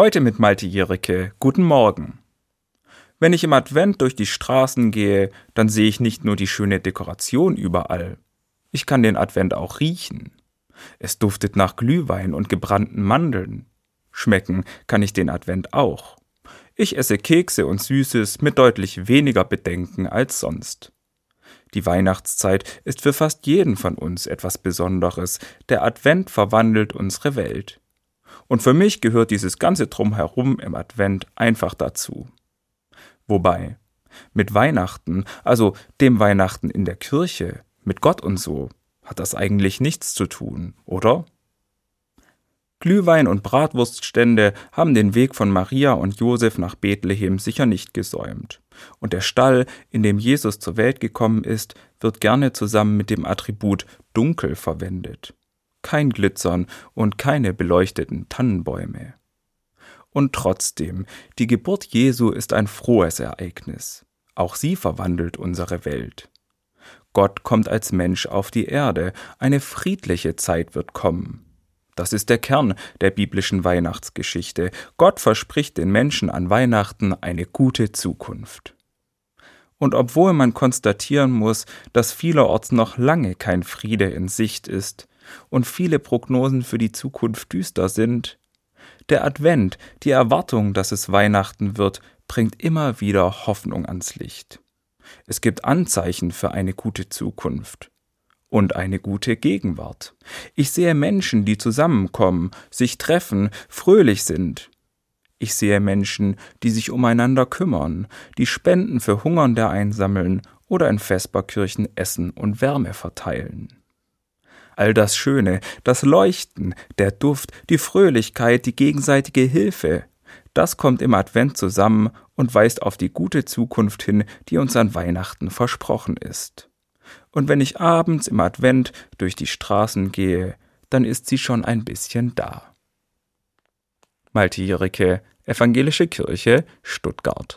Heute mit Malte Jericke. Guten Morgen. Wenn ich im Advent durch die Straßen gehe, dann sehe ich nicht nur die schöne Dekoration überall. Ich kann den Advent auch riechen. Es duftet nach Glühwein und gebrannten Mandeln. Schmecken kann ich den Advent auch. Ich esse Kekse und Süßes mit deutlich weniger Bedenken als sonst. Die Weihnachtszeit ist für fast jeden von uns etwas Besonderes. Der Advent verwandelt unsere Welt. Und für mich gehört dieses ganze Drumherum im Advent einfach dazu. Wobei, mit Weihnachten, also dem Weihnachten in der Kirche, mit Gott und so, hat das eigentlich nichts zu tun, oder? Glühwein und Bratwurststände haben den Weg von Maria und Josef nach Bethlehem sicher nicht gesäumt. Und der Stall, in dem Jesus zur Welt gekommen ist, wird gerne zusammen mit dem Attribut dunkel verwendet kein Glitzern und keine beleuchteten Tannenbäume. Und trotzdem, die Geburt Jesu ist ein frohes Ereignis. Auch sie verwandelt unsere Welt. Gott kommt als Mensch auf die Erde, eine friedliche Zeit wird kommen. Das ist der Kern der biblischen Weihnachtsgeschichte. Gott verspricht den Menschen an Weihnachten eine gute Zukunft. Und obwohl man konstatieren muss, dass vielerorts noch lange kein Friede in Sicht ist, und viele Prognosen für die Zukunft düster sind, der Advent, die Erwartung, dass es Weihnachten wird, bringt immer wieder Hoffnung ans Licht. Es gibt Anzeichen für eine gute Zukunft und eine gute Gegenwart. Ich sehe Menschen, die zusammenkommen, sich treffen, fröhlich sind. Ich sehe Menschen, die sich umeinander kümmern, die Spenden für Hungernde einsammeln oder in Vesperkirchen essen und Wärme verteilen all das Schöne, das Leuchten, der Duft, die Fröhlichkeit, die gegenseitige Hilfe, das kommt im Advent zusammen und weist auf die gute Zukunft hin, die uns an Weihnachten versprochen ist. Und wenn ich abends im Advent durch die Straßen gehe, dann ist sie schon ein bisschen da. Malte Jericke, Evangelische Kirche, Stuttgart